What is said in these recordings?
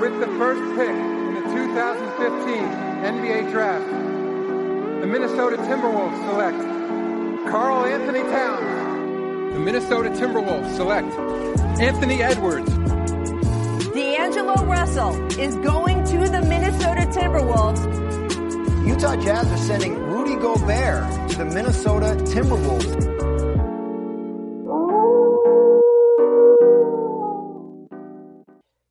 With the first pick in the 2015 NBA Draft, the Minnesota Timberwolves select Carl Anthony Towns. The Minnesota Timberwolves select Anthony Edwards. D'Angelo Russell is going to the Minnesota Timberwolves. Utah Jazz are sending Rudy Gobert to the Minnesota Timberwolves.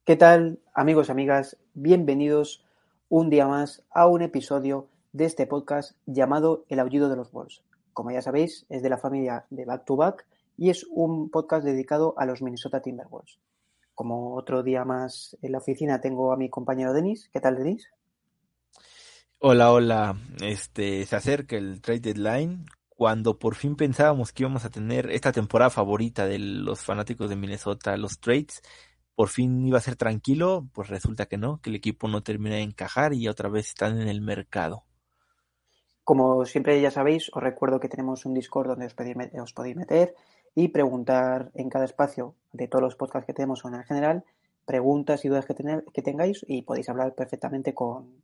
¿Qué tal, amigos y amigas? Bienvenidos un día más a un episodio de este podcast llamado El Aullido de los Wolves. Como ya sabéis, es de la familia de Back to Back y es un podcast dedicado a los Minnesota Timberwolves. Como otro día más en la oficina tengo a mi compañero Denis. ¿Qué tal, Denis? Hola, hola. Este, se acerca el trade deadline cuando por fin pensábamos que íbamos a tener esta temporada favorita de los fanáticos de Minnesota, los trades por fin iba a ser tranquilo, pues resulta que no, que el equipo no termina de encajar y otra vez están en el mercado. Como siempre ya sabéis, os recuerdo que tenemos un Discord donde os podéis, meter, y preguntar en cada espacio de todos los podcasts que tenemos o en general, preguntas y dudas que, que tengáis y podéis hablar perfectamente con,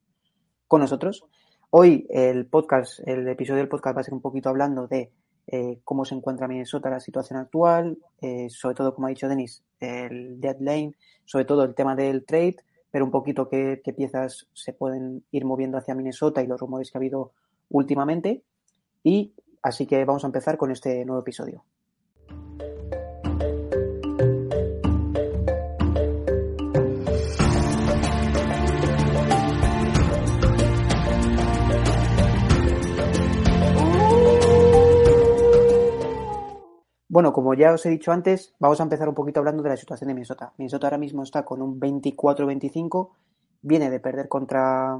con nosotros. Hoy el podcast, el episodio del podcast va a ser un poquito hablando de eh, cómo se encuentra Minnesota la situación actual, eh, sobre todo, como ha dicho Denis, el deadline, sobre todo el tema del trade, pero un poquito qué, qué piezas se pueden ir moviendo hacia Minnesota y los rumores que ha habido últimamente. Y así que vamos a empezar con este nuevo episodio. Bueno, como ya os he dicho antes, vamos a empezar un poquito hablando de la situación de Minnesota. Minnesota ahora mismo está con un 24-25, viene de perder contra,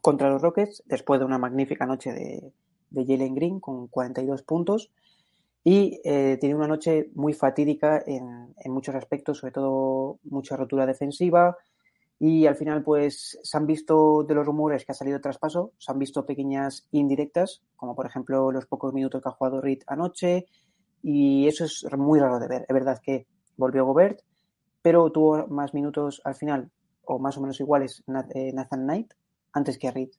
contra los Rockets después de una magnífica noche de, de Jalen Green con 42 puntos y eh, tiene una noche muy fatídica en, en, muchos aspectos, sobre todo mucha rotura defensiva y al final pues se han visto de los rumores que ha salido traspaso, se han visto pequeñas indirectas, como por ejemplo los pocos minutos que ha jugado Reed anoche, y eso es muy raro de ver. Es verdad que volvió Gobert, pero tuvo más minutos al final, o más o menos iguales, eh, Nathan Knight, antes que Reed.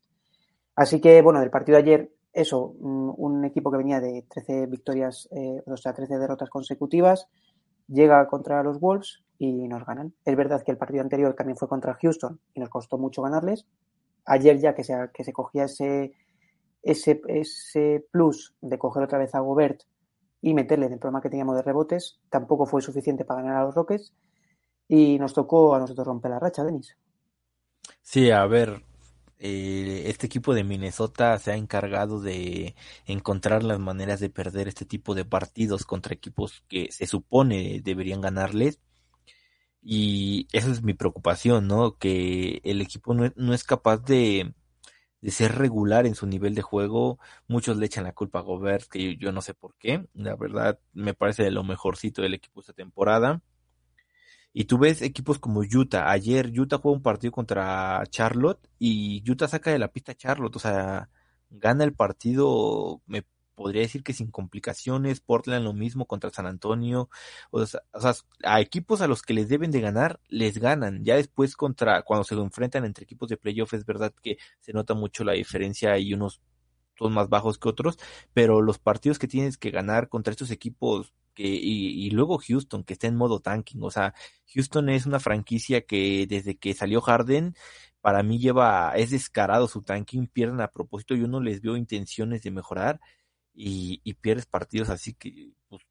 Así que, bueno, del partido de ayer, eso, un equipo que venía de 13 victorias, eh, o sea, 13 derrotas consecutivas, llega contra los Wolves y nos ganan. Es verdad que el partido anterior también fue contra Houston y nos costó mucho ganarles. Ayer ya que se, que se cogía ese, ese, ese plus de coger otra vez a Gobert y meterle en el problema que teníamos de rebotes. Tampoco fue suficiente para ganar a los Rockets y nos tocó a nosotros romper la racha, Denis. Sí, a ver, eh, este equipo de Minnesota se ha encargado de encontrar las maneras de perder este tipo de partidos contra equipos que se supone deberían ganarles. Y esa es mi preocupación, ¿no? Que el equipo no, no es capaz de, de ser regular en su nivel de juego. Muchos le echan la culpa a Gobert, que yo, no sé por qué. La verdad, me parece de lo mejorcito del equipo esta temporada. Y tú ves equipos como Utah. Ayer Utah jugó un partido contra Charlotte y Utah saca de la pista a Charlotte. O sea, gana el partido, me podría decir que sin complicaciones, Portland lo mismo contra San Antonio, o sea, o sea, a equipos a los que les deben de ganar, les ganan, ya después contra, cuando se lo enfrentan entre equipos de playoff, es verdad que se nota mucho la diferencia y unos son más bajos que otros, pero los partidos que tienes que ganar contra estos equipos que, y, y luego Houston, que está en modo tanking, o sea, Houston es una franquicia que desde que salió Harden, para mí lleva, es descarado su tanking, pierden a propósito, yo no les veo intenciones de mejorar, y, y pierdes partidos así que pues,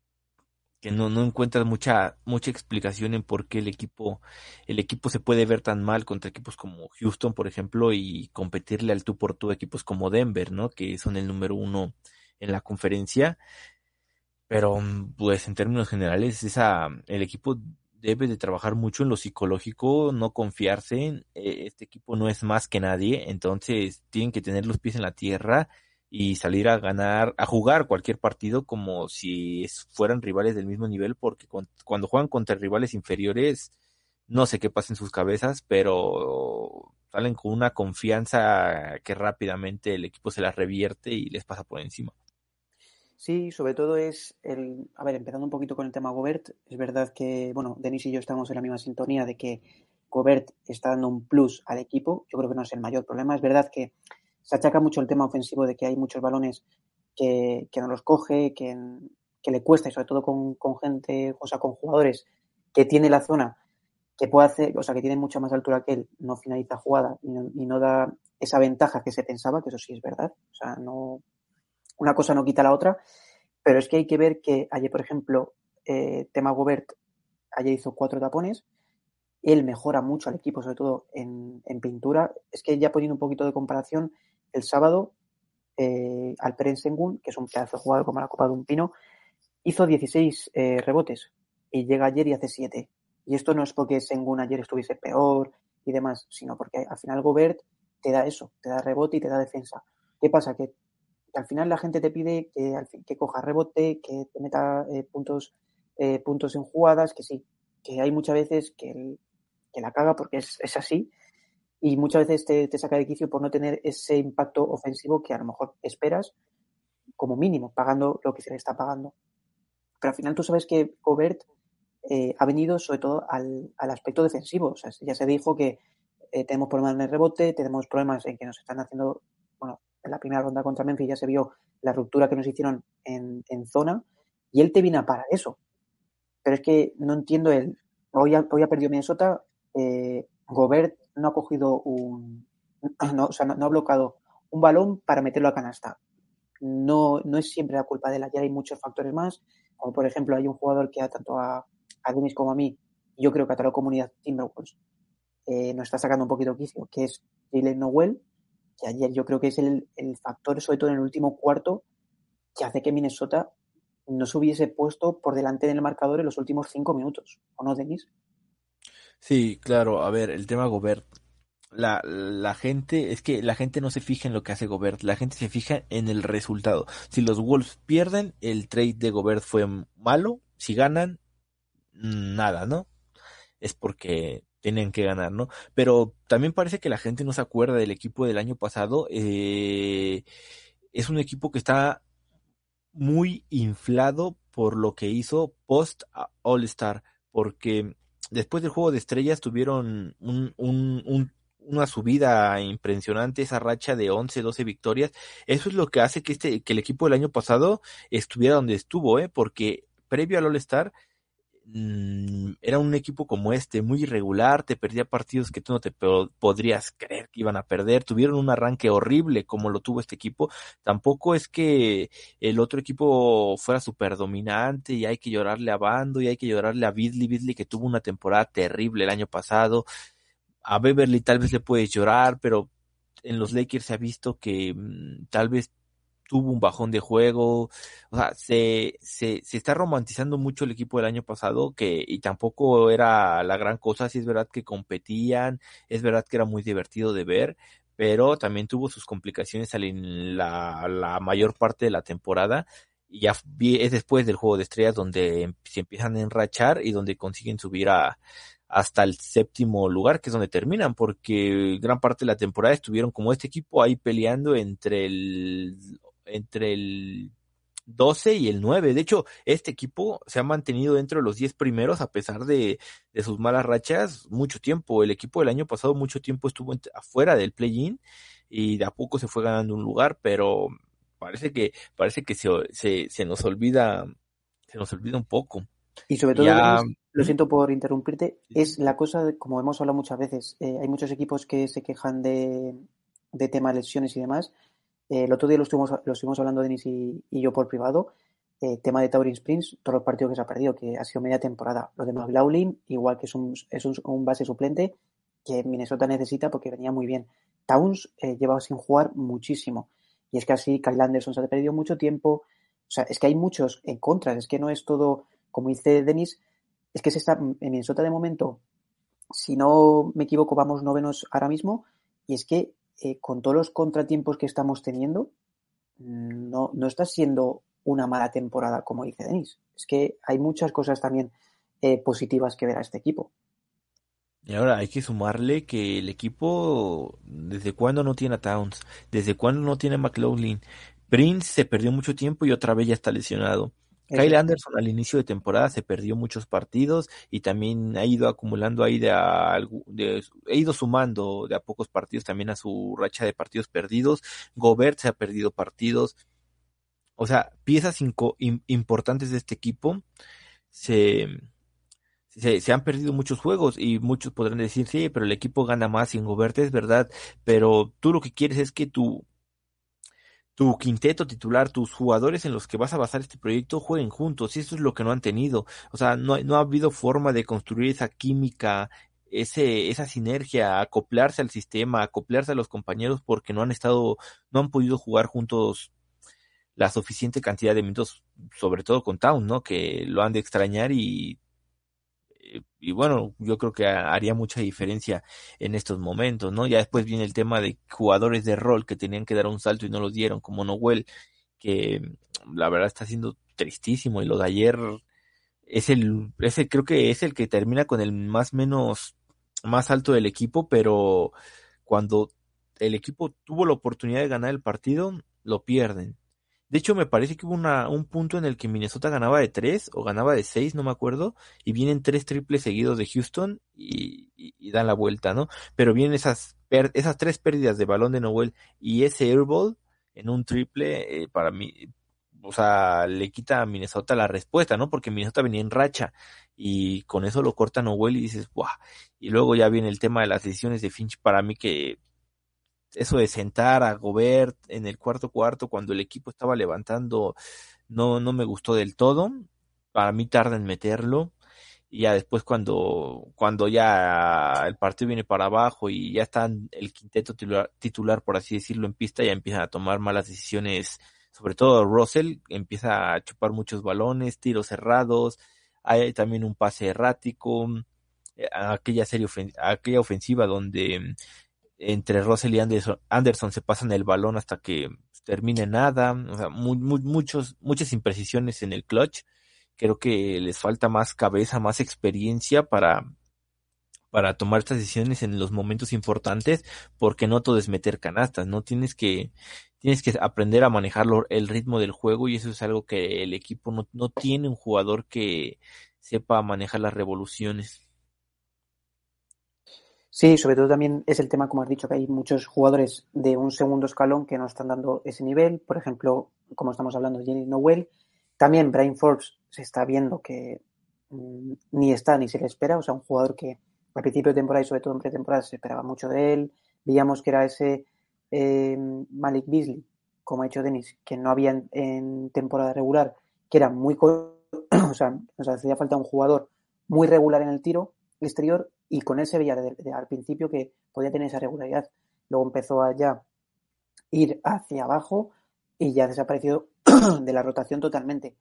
que no, no encuentras mucha mucha explicación en por qué el equipo el equipo se puede ver tan mal contra equipos como Houston por ejemplo y competirle al tú por tú equipos como Denver no que son el número uno en la conferencia pero pues en términos generales esa el equipo debe de trabajar mucho en lo psicológico, no confiarse. Eh, este equipo no es más que nadie, entonces tienen que tener los pies en la tierra y salir a ganar, a jugar cualquier partido como si fueran rivales del mismo nivel, porque cuando juegan contra rivales inferiores, no sé qué pasa en sus cabezas, pero salen con una confianza que rápidamente el equipo se la revierte y les pasa por encima. Sí, sobre todo es el. A ver, empezando un poquito con el tema Gobert, es verdad que, bueno, Denis y yo estamos en la misma sintonía de que Gobert está dando un plus al equipo. Yo creo que no es el mayor problema. Es verdad que se achaca mucho el tema ofensivo de que hay muchos balones que, no los coge, que, que, le cuesta, y sobre todo con, gente, o sea, con jugadores que tiene la zona, que puede hacer, o sea, que tiene mucha más altura que él, no finaliza jugada y no, y no da esa ventaja que se pensaba, que eso sí es verdad. O sea, no, una cosa no quita la otra, pero es que hay que ver que ayer, por ejemplo, eh, tema Gobert, ayer hizo cuatro tapones, él mejora mucho al equipo, sobre todo en, pintura. Es que ya poniendo un poquito de comparación, el sábado, eh, Alperen Sengun, que es un pedazo de jugador como la copa de un pino, hizo 16 eh, rebotes y llega ayer y hace 7. Y esto no es porque Sengun ayer estuviese peor y demás, sino porque al final Gobert te da eso, te da rebote y te da defensa. ¿Qué pasa? Que al final la gente te pide que, que coja rebote, que te meta eh, puntos, eh, puntos en jugadas, que sí, que hay muchas veces que, la caga porque es, así y muchas veces te, te, saca de quicio por no tener ese impacto ofensivo que a lo mejor esperas como mínimo, pagando lo que se le está pagando. Pero al final tú sabes que Gobert eh, ha venido sobre todo al, al, aspecto defensivo. O sea, ya se dijo que tenemos problemas en el rebote, tenemos problemas en que nos están haciendo, bueno, en la primera ronda contra Memphis ya se vio la ruptura que nos hicieron en, zona y él te viene a parar eso. Pero es que no entiendo él. Hoy ha, hoy ha perdido Minnesota. Eh, Gobert no ha cogido un. No, o sea, no, ha bloqueado un balón para meterlo a canasta. No, no es siempre la culpa de él. Ya hay muchos factores más. Como por ejemplo, hay un jugador que tanto a, a como a mí, yo creo que a toda la comunidad Timberwolves, eh, nos está sacando un poquito quicio, que es Jalen Noel, que ayer yo creo que es el, factor, sobre todo en el último cuarto, que hace que Minnesota no se hubiese puesto por delante del marcador en los últimos cinco minutos, ¿o no, Denis? Sí, claro, a ver, el tema Gobert. La, la gente, es que la gente no se fija en lo que hace Gobert, la gente se fija en el resultado. Si los Wolves pierden, el trade de Gobert fue malo, si ganan, nada, ¿no? Es porque tienen que ganar, ¿no? Pero también parece que la gente no se acuerda del equipo del año pasado. Eh, es un equipo que está muy inflado por lo que hizo post All Star, porque después del juego de estrellas tuvieron un, un, una subida impresionante, esa racha de 11, 12 victorias. Eso es lo que hace que este, que el equipo del año pasado estuviera donde estuvo, ¿eh? Porque previo al All Mm, era un equipo como este, muy irregular, te perdía partidos que tú no te podrías creer que iban a perder, tuvieron un arranque horrible como lo tuvo este equipo, tampoco es que el otro equipo fuera súper dominante y hay que llorarle a Bando y hay que llorarle a Bidley, Bidley que tuvo una temporada terrible el año pasado, a Beverly tal vez le puedes llorar, pero en los Lakers se ha visto que mm, tal vez tuvo un bajón de juego, o sea, se, se, se está romantizando mucho el equipo del año pasado, que, y tampoco era la gran cosa, sí es verdad que competían, es verdad que era muy divertido de ver, pero también tuvo sus complicaciones en la, la mayor parte de la temporada, y ya es después del juego de estrellas donde em, se empiezan a enrachar y donde consiguen subir a, hasta el séptimo lugar, que es donde terminan, porque gran parte de la temporada estuvieron como este equipo ahí peleando entre el entre el 12 y el 9. De hecho, este equipo se ha mantenido dentro de los 10 primeros a pesar de, sus malas rachas mucho tiempo. El equipo del año pasado mucho tiempo estuvo afuera del play-in y de a poco se fue ganando un lugar, pero parece que parece que se, se, se nos olvida se nos olvida un poco. Y sobre todo, lo siento por interrumpirte, es la cosa, de, como hemos hablado muchas veces, eh, hay muchos equipos que se quejan de, de temas lesiones y demás, eh, el otro día lo estuvimos, lo estuvimos hablando Denis y, y yo por privado. Eh, tema de Taurin Springs, todos los partidos que se ha perdido, que ha sido media temporada. Lo de McLaughlin, igual que es un, es un, base suplente que Minnesota necesita porque venía muy bien. Towns eh, llevaba sin jugar muchísimo. Y es que así Kyle Anderson se ha perdido mucho tiempo. O sea, es que hay muchos en contra. Es que no es todo, como dice Denis, es que se está, en Minnesota de momento, si no me equivoco, vamos novenos ahora mismo, y es que eh, con todos los contratiempos que estamos teniendo, no, no está siendo una mala temporada, como dice Denis. Es que hay muchas cosas también eh, positivas que ver a este equipo. Y ahora hay que sumarle que el equipo, ¿desde cuándo no tiene a Towns? ¿Desde cuándo no tiene a McLaughlin? Prince se perdió mucho tiempo y otra vez ya está lesionado. Kyle Anderson al inicio de temporada se perdió muchos partidos y también ha ido acumulando ahí de, de, ha ido sumando de a pocos partidos también a su racha de partidos perdidos. Gobert se ha perdido partidos. O sea, piezas importantes de este equipo se, se, han perdido muchos juegos y muchos podrán decir, sí, pero el equipo gana más sin Gobert, es verdad, pero tú lo que quieres es que tu, tu quinteto titular, tus jugadores en los que vas a basar este proyecto jueguen juntos, y eso es lo que no han tenido. O sea, no, no ha habido forma de construir esa química, ese, esa sinergia, acoplarse al sistema, acoplarse a los compañeros porque no han estado, no han podido jugar juntos la suficiente cantidad de minutos, sobre todo con Town, ¿no? Que lo han de extrañar y y bueno, yo creo que haría mucha diferencia en estos momentos, ¿no? Ya después viene el tema de jugadores de rol que tenían que dar un salto y no los dieron, como Noel, que la verdad está siendo tristísimo y lo de ayer es el, ese creo que es el que termina con el más menos, más alto del equipo, pero cuando el equipo tuvo la oportunidad de ganar el partido, lo pierden. De hecho, me parece que hubo un punto en el que Minnesota ganaba de tres o ganaba de seis, no me acuerdo, y vienen tres triples seguidos de Houston y, dan la vuelta, ¿no? Pero vienen esas, esas tres pérdidas de balón de Noel y ese airball en un triple, eh, para mí, o sea, le quita a Minnesota la respuesta, ¿no? Porque Minnesota venía en racha y con eso lo corta Noel y dices, ¡buah! Y luego ya viene el tema de las decisiones de Finch para mí que eso de sentar a Gobert en el cuarto cuarto cuando el equipo estaba levantando no, no me gustó del todo. Para mí tarda en meterlo. Y ya después cuando, cuando ya el partido viene para abajo y ya están el quinteto titular, por así decirlo, en pista, ya empiezan a tomar malas decisiones. Sobre todo Russell empieza a chupar muchos balones, tiros cerrados, hay también un pase errático, eh, aquella serie aquella ofensiva donde entre Russell y Anderson, se pasan el balón hasta que termine nada, o sea, muchos, muchas imprecisiones en el clutch. Creo que les falta más cabeza, más experiencia para, para tomar estas decisiones en los momentos importantes, porque no todo es meter canastas, ¿no? Tienes que, tienes que aprender a manejar el ritmo del juego y eso es algo que el equipo no, no tiene un jugador que sepa manejar las revoluciones. Sí, sobre todo también es el tema, como has dicho, que hay muchos jugadores de un segundo escalón que no están dando ese nivel. Por ejemplo, como estamos hablando de Jenny Noel. También Brian Forbes se está viendo que mm, ni está ni se le espera. O sea, un jugador que al principio de temporada y sobre todo en pretemporada se esperaba mucho de él. Veíamos que era ese eh, Malik Beasley, como ha dicho Denis, que no había en, temporada regular, que era muy... o sea, nos hacía falta un jugador muy regular en el tiro exterior y con él se veía al principio que podía tener esa regularidad. Luego empezó a ya ir hacia abajo y ya desapareció de la rotación totalmente.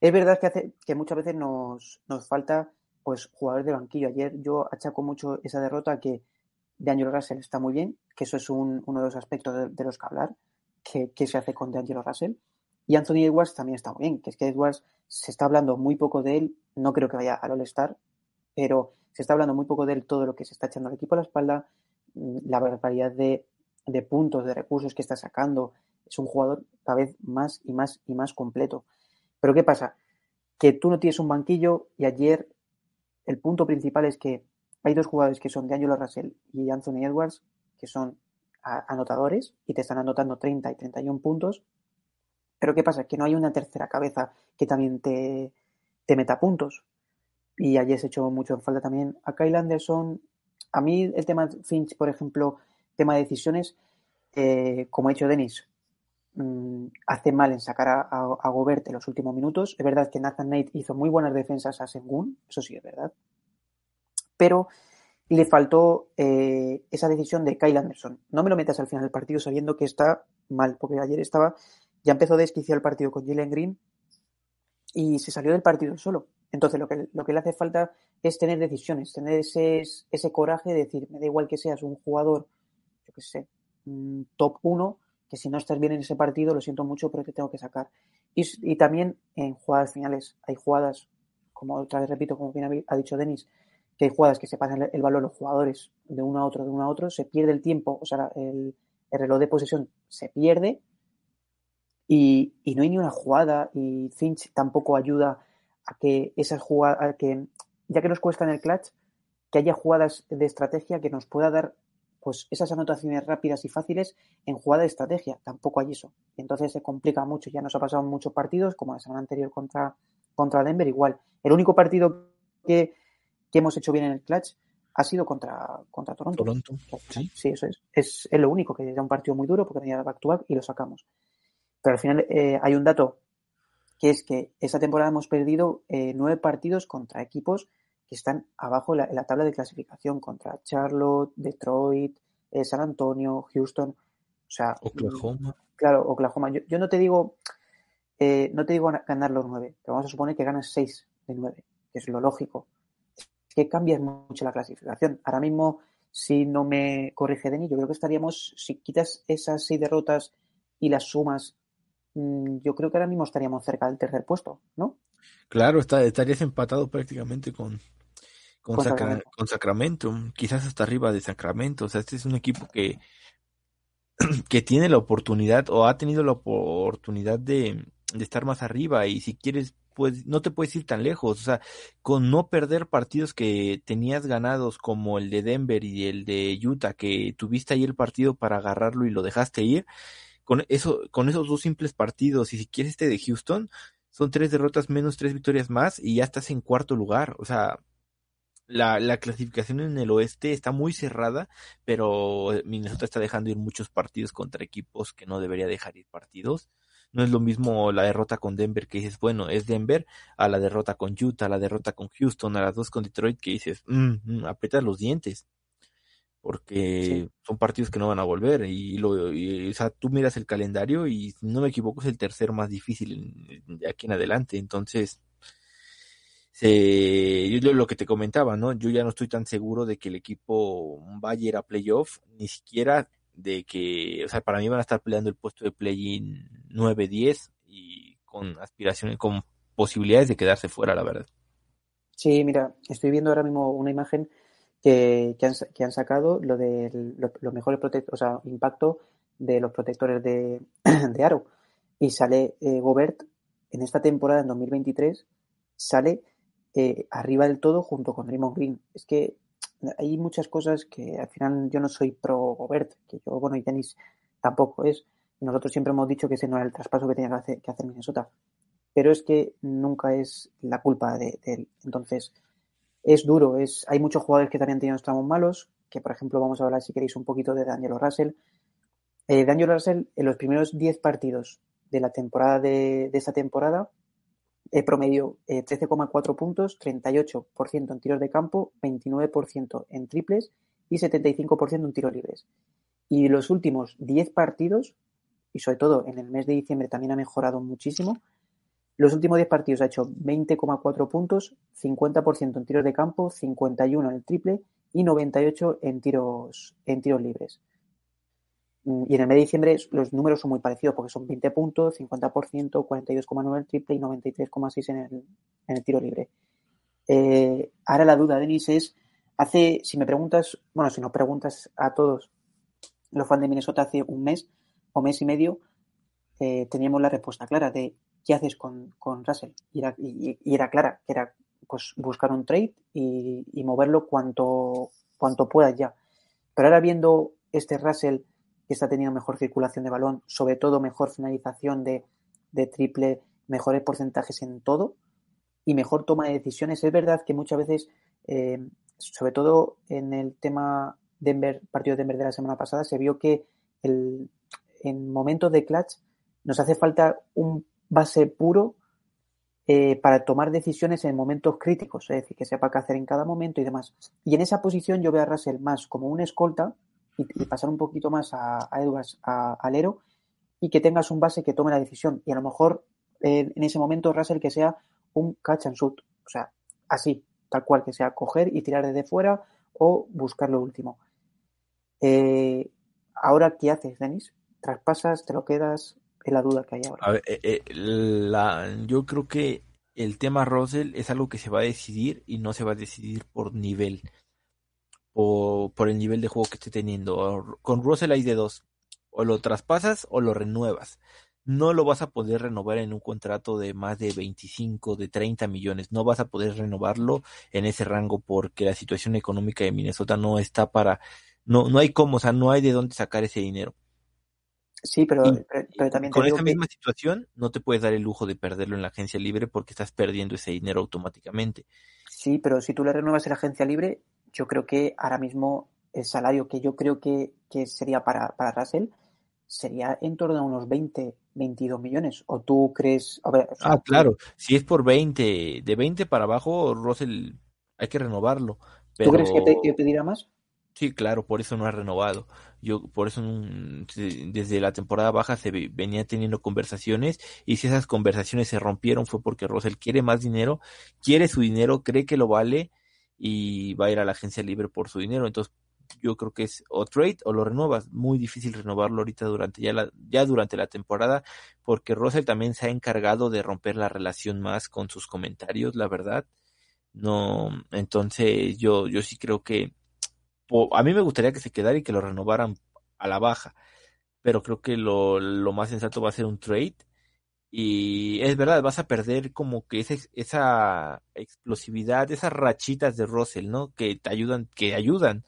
Es verdad que, hace, que muchas veces nos, nos falta pues jugadores de banquillo. Ayer yo achaco mucho esa derrota que D'Angelo Russell está muy bien, que eso es un, uno de los aspectos de, los que hablar, que, que, se hace con D'Angelo Russell. Y Anthony Edwards también está muy bien, que es que Edwards se está hablando muy poco de él, no creo que vaya al All-Star, pero se está hablando muy poco de todo lo que se está echando al equipo a la espalda, mm, la variedad de, puntos, de recursos que está sacando. Es un jugador cada vez más y más y más completo. Pero ¿qué pasa? Que tú no tienes un banquillo y ayer el punto principal es que hay dos jugadores que son de Angelo Russell y Anthony Edwards, que son anotadores y te están anotando 30 y 31 puntos. Pero ¿qué pasa? Que no hay una tercera cabeza que también te, te meta puntos y ayer se echó mucho en falta también a Kyle Anderson. A mí el tema Finch, por ejemplo, tema de decisiones, eh, como ha dicho Denis, mm, hace mal en sacar a, a, Gobert en los últimos minutos. Es verdad que Nathan Knight hizo muy buenas defensas a Sengun, eso sí es verdad. Pero le faltó eh, esa decisión de Kyle Anderson. No me lo metas al final del partido sabiendo que está mal, porque ayer estaba, ya empezó a desquiciar el partido con Jalen Green y se salió del partido solo Entonces, lo que, lo que le hace falta es tener decisiones, tener ese, ese coraje de decir, me da igual que seas un jugador, yo qué sé, top 1, que si no estás bien en ese partido, lo siento mucho, pero te tengo que sacar. Y, y también en jugadas finales, hay jugadas, como otra vez repito, como bien ha dicho Denis, que hay jugadas que se pasan el valor los jugadores de uno a otro, de uno a otro, se pierde el tiempo, o sea, el, el reloj de posesión se pierde y, y, no hay ni una jugada y Finch tampoco ayuda a que esas jugadas, que ya que nos cuesta en el clutch, que haya jugadas de estrategia que nos pueda dar pues esas anotaciones rápidas y fáciles en jugada de estrategia. Tampoco hay eso. Entonces se complica mucho. Ya nos ha pasado en muchos partidos, como la semana anterior contra, contra Denver, igual. El único partido que, que hemos hecho bien en el clutch ha sido contra, contra Toronto. Toronto, sí. Sí, eso es. es. es. lo único, que era un partido muy duro porque tenía back to back y lo sacamos. Pero al final eh, hay un dato que es que esa temporada hemos perdido eh, nueve partidos contra equipos que están abajo en la, en la, tabla de clasificación, contra Charlotte, Detroit, eh, San Antonio, Houston. O sea, Oklahoma. Claro, Oklahoma. Yo, yo no te digo, eh, no te digo ganar los nueve, pero vamos a suponer que ganas seis de nueve, que es lo lógico. Es que cambia mucho la clasificación. Ahora mismo, si no me corrige Denis, yo creo que estaríamos, si quitas esas seis derrotas y las sumas yo creo que ahora mismo estaríamos cerca del tercer puesto, ¿no? Claro, está, estarías empatado prácticamente con, con, con, Sacra, Sacramento. con, Sacramento. quizás hasta arriba de Sacramento. O sea, este es un equipo que, que tiene la oportunidad o ha tenido la oportunidad de, de estar más arriba y si quieres pues no te puedes ir tan lejos, o sea, con no perder partidos que tenías ganados como el de Denver y el de Utah, que tuviste ahí el partido para agarrarlo y lo dejaste ir, con eso, con esos dos simples partidos, y si quieres este de Houston, son tres derrotas menos tres victorias más y ya estás en cuarto lugar. O sea, la, la clasificación en el oeste está muy cerrada, pero Minnesota está dejando ir muchos partidos contra equipos que no debería dejar ir partidos. No es lo mismo la derrota con Denver que dices, bueno, es Denver, a la derrota con Utah, a la derrota con Houston, a las dos con Detroit que dices, mmm, los dientes porque sí. son partidos que no van a volver y, lo, y, o sea, tú miras el calendario y si no me equivoco es el tercer más difícil de aquí en adelante, entonces se, yo lo que te comentaba, ¿no? Yo ya no estoy tan seguro de que el equipo vaya a ir a playoff, ni siquiera de que, o sea, para mí van a estar peleando el puesto de play-in 9-10 y con aspiraciones, con posibilidades de quedarse fuera, la verdad. Sí, mira, estoy viendo ahora mismo una imagen que, han, sacado lo de los lo mejores o sea, impacto de los protectores de, de Aro. Y sale eh, Gobert en esta temporada, en 2023, sale eh, arriba del todo junto con Raymond Green. Es que hay muchas cosas que al final yo no soy pro Gobert, que yo, bueno, y tenis tampoco es. Nosotros siempre hemos dicho que ese no era el traspaso que tenía que hacer, que hacer Minnesota. Pero es que nunca es la culpa de, de él. Entonces, es duro, es, hay muchos jugadores que también han tenido tramos malos, que por ejemplo vamos a hablar si queréis un poquito de Daniel Russell. Eh, Daniel Russell en los primeros 10 partidos de la temporada de, de esta temporada eh, promedio eh, 13,4 puntos, 38% en tiros de campo, 29% en triples y 75% en tiros libres. Y los últimos 10 partidos, y sobre todo en el mes de diciembre también ha mejorado muchísimo, los últimos 10 partidos ha hecho 20,4 puntos, 50% en tiros de campo, 51 en el triple y 98 en tiros, en tiros libres. Y en el mes de diciembre los números son muy parecidos porque son 20 puntos, 50%, 42,9 en el triple y 93,6 en el, en el tiro libre. Eh, ahora la duda, Denis, es, hace, si me preguntas, bueno, si nos preguntas a todos los fans de Minnesota hace un mes o mes y medio, eh, teníamos la respuesta clara de ¿qué haces con, Russell? Y era, clara, que era pues, buscar un trade y, moverlo cuanto, cuanto puedas ya. Pero ahora viendo este Russell que está teniendo mejor circulación de balón, sobre todo mejor finalización de, de triple, mejores porcentajes en todo y mejor toma de decisiones, es verdad que muchas veces, eh, sobre todo en el tema Denver, partido de Denver de la semana pasada, se vio que el, en momentos de clutch nos hace falta un base puro eh, para tomar decisiones en momentos críticos, es decir, que sepa qué hacer en cada momento y demás. Y en esa posición yo veo a Russell más como un escolta y, pasar un poquito más a, a Edwards, a, a Lero, y que tengas un base que tome la decisión. Y a lo mejor eh, en ese momento Russell que sea un catch and shoot, O sea, así, tal cual que sea, coger y tirar desde fuera o buscar lo último. Eh, ahora, ¿qué haces, Denis? ¿Traspasas? ¿Te lo quedas? Es la duda que hay ahora. A ver, eh, eh, la, yo creo que el tema Russell es algo que se va a decidir y no se va a decidir por nivel, o por el nivel de juego que esté teniendo. Con Russell hay de dos, o lo traspasas o lo renuevas. No lo vas a poder renovar en un contrato de más de 25, de 30 millones. No vas a poder renovarlo en ese rango porque la situación económica de Minnesota no está para, no, no hay cómo, o sea, no hay de dónde sacar ese dinero. Sí, pero, Y- pero, pero también te Con digo esa que- misma situación, no te puedes dar el lujo de perderlo en la agencia libre porque estás perdiendo ese dinero automáticamente. Sí, pero si tú le renuevas en la agencia libre, yo creo que ahora mismo el salario que yo creo que, que sería para, para Russell sería en torno a unos 20, 22 millones. ¿O tú crees? A ver, o sea, Ah, claro, si es por 20, de 20 para abajo, Russell hay que renovarlo. ¿Tú crees que, te, Pero que pedirá más? sí, claro, por eso no ha renovado. Yo, por eso mm, desde la temporada baja se ve- venía teniendo conversaciones y si esas conversaciones se rompieron fue porque Russell quiere más dinero, quiere su dinero, cree que lo vale y va a ir a la agencia libre por su dinero. Entonces, yo creo que es o trade o lo renuevas. Muy difícil renovarlo ahorita durante ya ya durante la temporada, porque Russell también se ha encargado de romper la relación más con sus comentarios, la verdad. No, entonces yo, yo sí creo que a mí me gustaría que se quedara y que lo renovaran a la baja, pero creo que lo, lo más sensato va a ser un trade. Y es verdad, vas a perder como que esa, esa explosividad, esas rachitas de Russell, ¿no? Que te ayudan, que ayudan,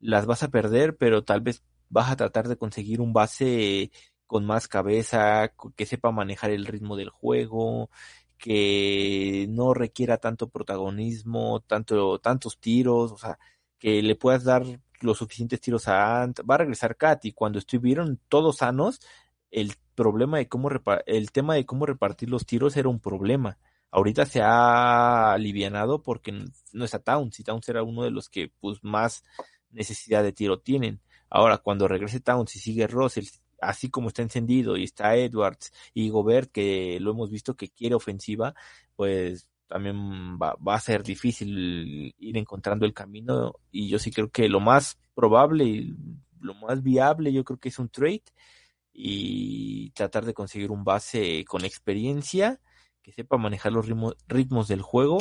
las vas a perder, pero tal vez vas a tratar de conseguir un base con más cabeza, que sepa manejar el ritmo del juego, que no requiera tanto protagonismo, tanto, tantos tiros, o sea, que le puedas dar los suficientes tiros a Ant. Va a regresar Kat y cuando estuvieron todos sanos, el problema de cómo el tema de cómo repartir los tiros era un problema. Ahorita se ha alivianado porque no está Towns y Towns era uno de los que pues más necesidad de tiro tienen. Ahora, cuando regrese Towns y sigue Russell, así como está encendido y está Edwards y Gobert, que lo hemos visto que quiere ofensiva, pues también va, a ser difícil ir encontrando el camino y yo sí creo que lo más probable y lo más viable yo creo que es un trade y tratar de conseguir un base con experiencia que sepa manejar los ritmos, ritmos del juego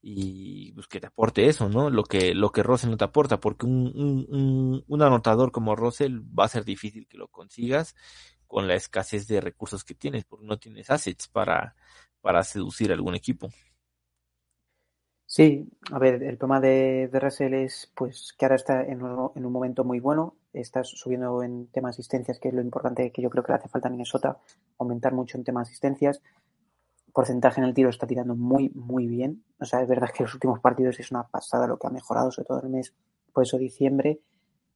y pues que te aporte eso, ¿no? Lo que, lo que Russell no te aporta, porque un, un, un, un anotador como Russell va a ser difícil que lo consigas con la escasez de recursos que tienes, porque no tienes assets para, para seducir algún equipo. Sí, a ver, el problema de, Russell es pues que ahora está en un, en un momento muy bueno, está subiendo en temas asistencias, que es lo importante que yo creo que le hace falta a Minnesota, aumentar mucho en temas asistencias. Porcentaje en el tiro está tirando muy, muy bien. O sea, es verdad que los últimos partidos es una pasada lo que ha mejorado, sobre todo el mes, por eso diciembre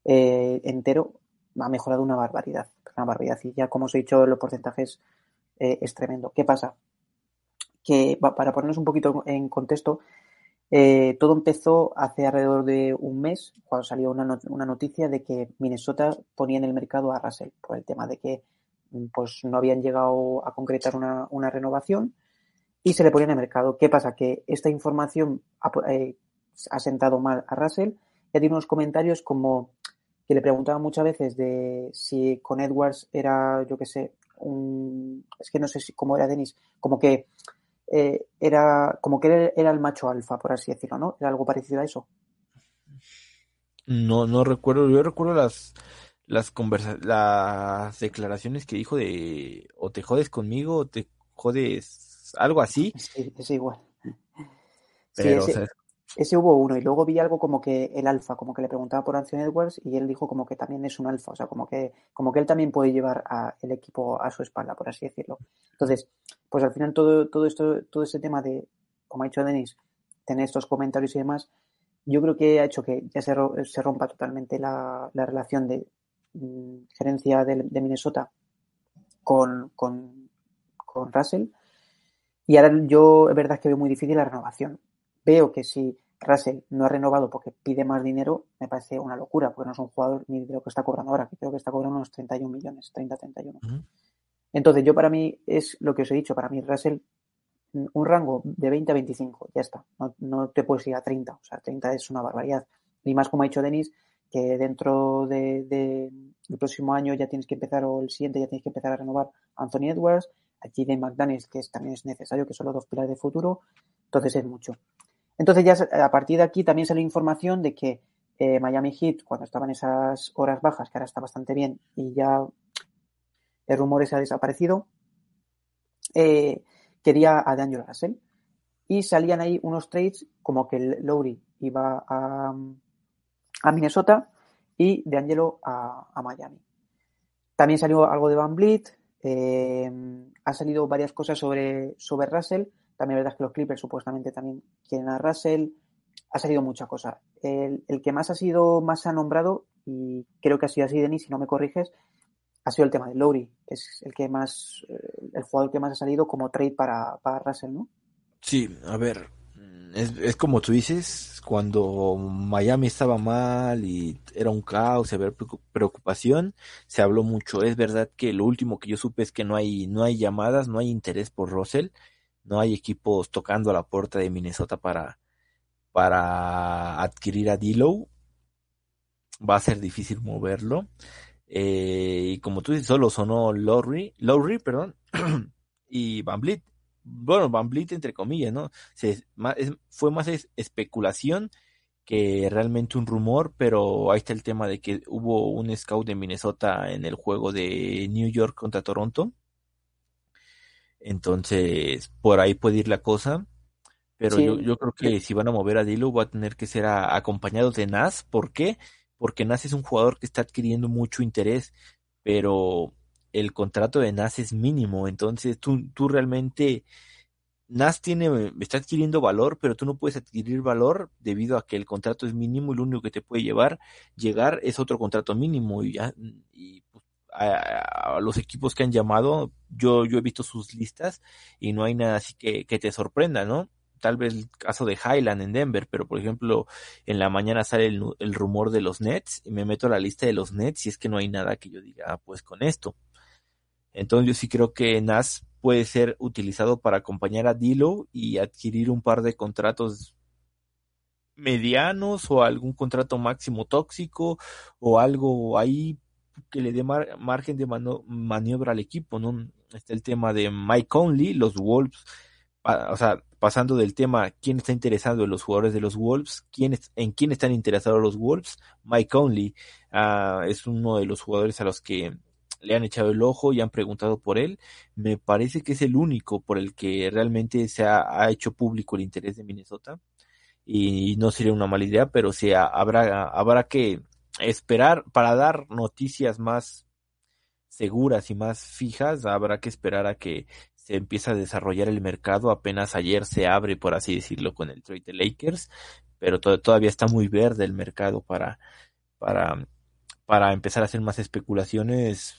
eh, entero ha mejorado una barbaridad, una barbaridad. Y ya como os he dicho, los porcentajes eh, es tremendo. ¿Qué pasa? Que para ponernos un poquito en contexto, eh, todo empezó hace alrededor de un mes, cuando salió una, una noticia de que Minnesota ponía en el mercado a Russell por el tema de que mm, pues no habían llegado a concretar una, una renovación y se le ponía en el mercado. ¿Qué pasa? Que esta información eh, ha sentado mal a Russell y ha tenido unos comentarios como que le preguntaban muchas veces de si con Edwards era, yo qué sé, un, es que no sé cómo era Denis, como que eh, era como que era, era el macho alfa, por así decirlo, ¿no? Era algo parecido a eso. No, no recuerdo, yo recuerdo las, las conversa, las declaraciones que dijo de o te jodes conmigo o te jodes, algo así, Sí, es igual. Sí, pero o sea, ese hubo uno y luego vi algo como que el alfa, como que le preguntaba por Anthony Edwards y él dijo como que también es un alfa, o sea, como que, como que él también puede llevar a el equipo a su espalda, por así decirlo. Entonces, pues al final todo, todo esto, todo ese tema de, como ha dicho Denis, tener estos comentarios y demás, yo creo que ha hecho que ya se, se rompa totalmente la, la relación de mm, gerencia de, de Minnesota con, con, con Russell. Y ahora yo es verdad que veo muy difícil la renovación. Veo que si Russell no ha renovado porque pide más dinero, me parece una locura, porque no es un jugador ni de lo que está cobrando ahora, que creo que está cobrando unos 31 millones, 30, 31. Ujú. Entonces, yo para mí es lo que os he dicho, para mí Russell un rango de 20 a 25, ya está. No, no, te puedes ir a 30, o sea, 30 es una barbaridad. Y más como ha dicho Denis, que dentro del de, próximo año ya tienes que empezar, o el siguiente ya tienes que empezar a renovar Anthony Edwards, aquí de McDaniels, que es, también es necesario, que son los dos pilares de futuro, entonces es mucho. Entonces ya a partir de aquí también sale información de que eh, Miami Heat, cuando estaban esas horas bajas, que ahora está bastante bien y ya el rumor se ha desaparecido, eh, quería a D'Angelo Russell. Y salían ahí unos trades como que Lowry iba a, Minnesota y D'Angelo a, a Miami. También salió algo de Van Vliet, eh, ha salido varias cosas sobre, sobre Russell. También es verdad que los Clippers supuestamente también quieren a Russell. Ha salido mucha cosa. El, el que más ha sido, más ha nombrado, y creo que ha sido así, Denis, si no me corriges, ha sido el tema de Lowry, que es el que más, eh, el jugador que más ha salido como trade para, para Russell, ¿no? Sí, a ver, es, es, como tú dices, cuando Miami estaba mal y era un caos, había preocupación, se habló mucho. Es verdad que lo último que yo supe es que no hay, no hay llamadas, no hay interés por Russell, no hay equipos tocando a la puerta de Minnesota para, para adquirir a D'Lo. Va a ser difícil moverlo. Eh, y como tú dices, solo sonó Lowry, Lowry, perdón, y Van Vliet. Bueno, Van Vliet entre comillas, ¿no? Se, fue más especulación que realmente un rumor, pero ahí está el tema de que hubo un scout de Minnesota en el juego de New York contra Toronto. Entonces, por ahí puede ir la cosa. Pero sí. yo, yo, creo que si van a mover a Dilo, va a tener que ser a, acompañado de Nas. ¿Por qué? porque Nas es un jugador que está adquiriendo mucho interés, pero el contrato de Nas es mínimo, entonces tú, tú realmente Nas tiene, está adquiriendo valor, pero tú no puedes adquirir valor debido a que el contrato es mínimo y lo único que te puede llevar, llegar es otro contrato mínimo y, ya, y pues, a, los equipos que han llamado, yo, yo he visto sus listas y no hay nada así que, que te sorprenda, ¿no? tal vez el caso de Highland en Denver, pero por ejemplo, en la mañana sale el, el, rumor de los Nets y me meto a la lista de los Nets y es que no hay nada que yo diga, ah, pues con esto. Entonces yo sí creo que Nas puede ser utilizado para acompañar a Dilo y adquirir un par de contratos medianos o algún contrato máximo tóxico o algo ahí que le dé mar margen de maniobra al equipo, ¿no? Está el tema de Mike Conley, los Wolves o sea, pasando del tema quién está interesado en los jugadores de los Wolves, quién en quién están interesados los Wolves, Mike Conley uh, es uno de los jugadores a los que le han echado el ojo y han preguntado por él. Me parece que es el único por el que realmente se ha, ha hecho público el interés de Minnesota. Y no sería una mala idea, pero sí habrá, habrá que esperar para dar noticias más seguras y más fijas, habrá que esperar a que se empieza a desarrollar el mercado. Apenas ayer se abre, por así decirlo, con el trade de Lakers, pero to todavía está muy verde el mercado para, para, para empezar a hacer más especulaciones,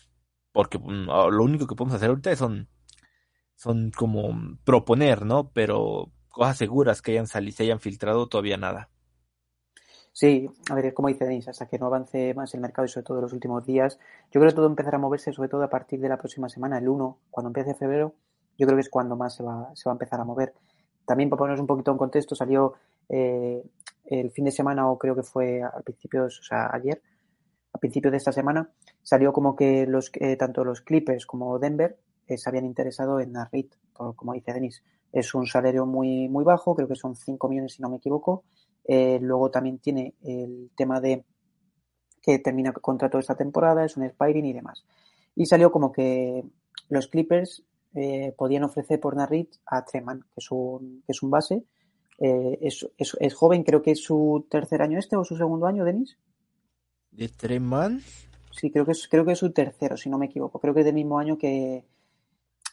porque mm, lo único que podemos hacer ahorita son, son como proponer, ¿no? Pero cosas seguras que hayan salido, se hayan filtrado, todavía nada. Sí, a ver, como dice Denis, hasta que no avance más el mercado y sobre todo en los últimos días, yo creo que todo empezará a moverse sobre todo a partir de la próxima semana, el 1, cuando empiece febrero, yo creo que es cuando más se va, se va a empezar a mover. También para ponernos un poquito en contexto, salió eh, el fin de semana, o creo que fue a principios, o sea, ayer, a principios de esta semana, salió como que los eh, tanto los Clippers como Denver eh, se habían interesado en Narrit, como dice Denis. Es un salario muy, muy bajo, creo que son 5 millones si no me equivoco. Eh, luego también tiene el tema de que termina el contrato esta temporada, es un expiring y demás. Y salió como que los Clippers eh, podían ofrecer por Narrit a Treman, que es un, que es un base. Eh, es, es, es, joven, creo que es su tercer año este o su segundo año, Denis. ¿De Treman? Sí, creo que es, creo que es su tercero, si no me equivoco. Creo que es del mismo año que,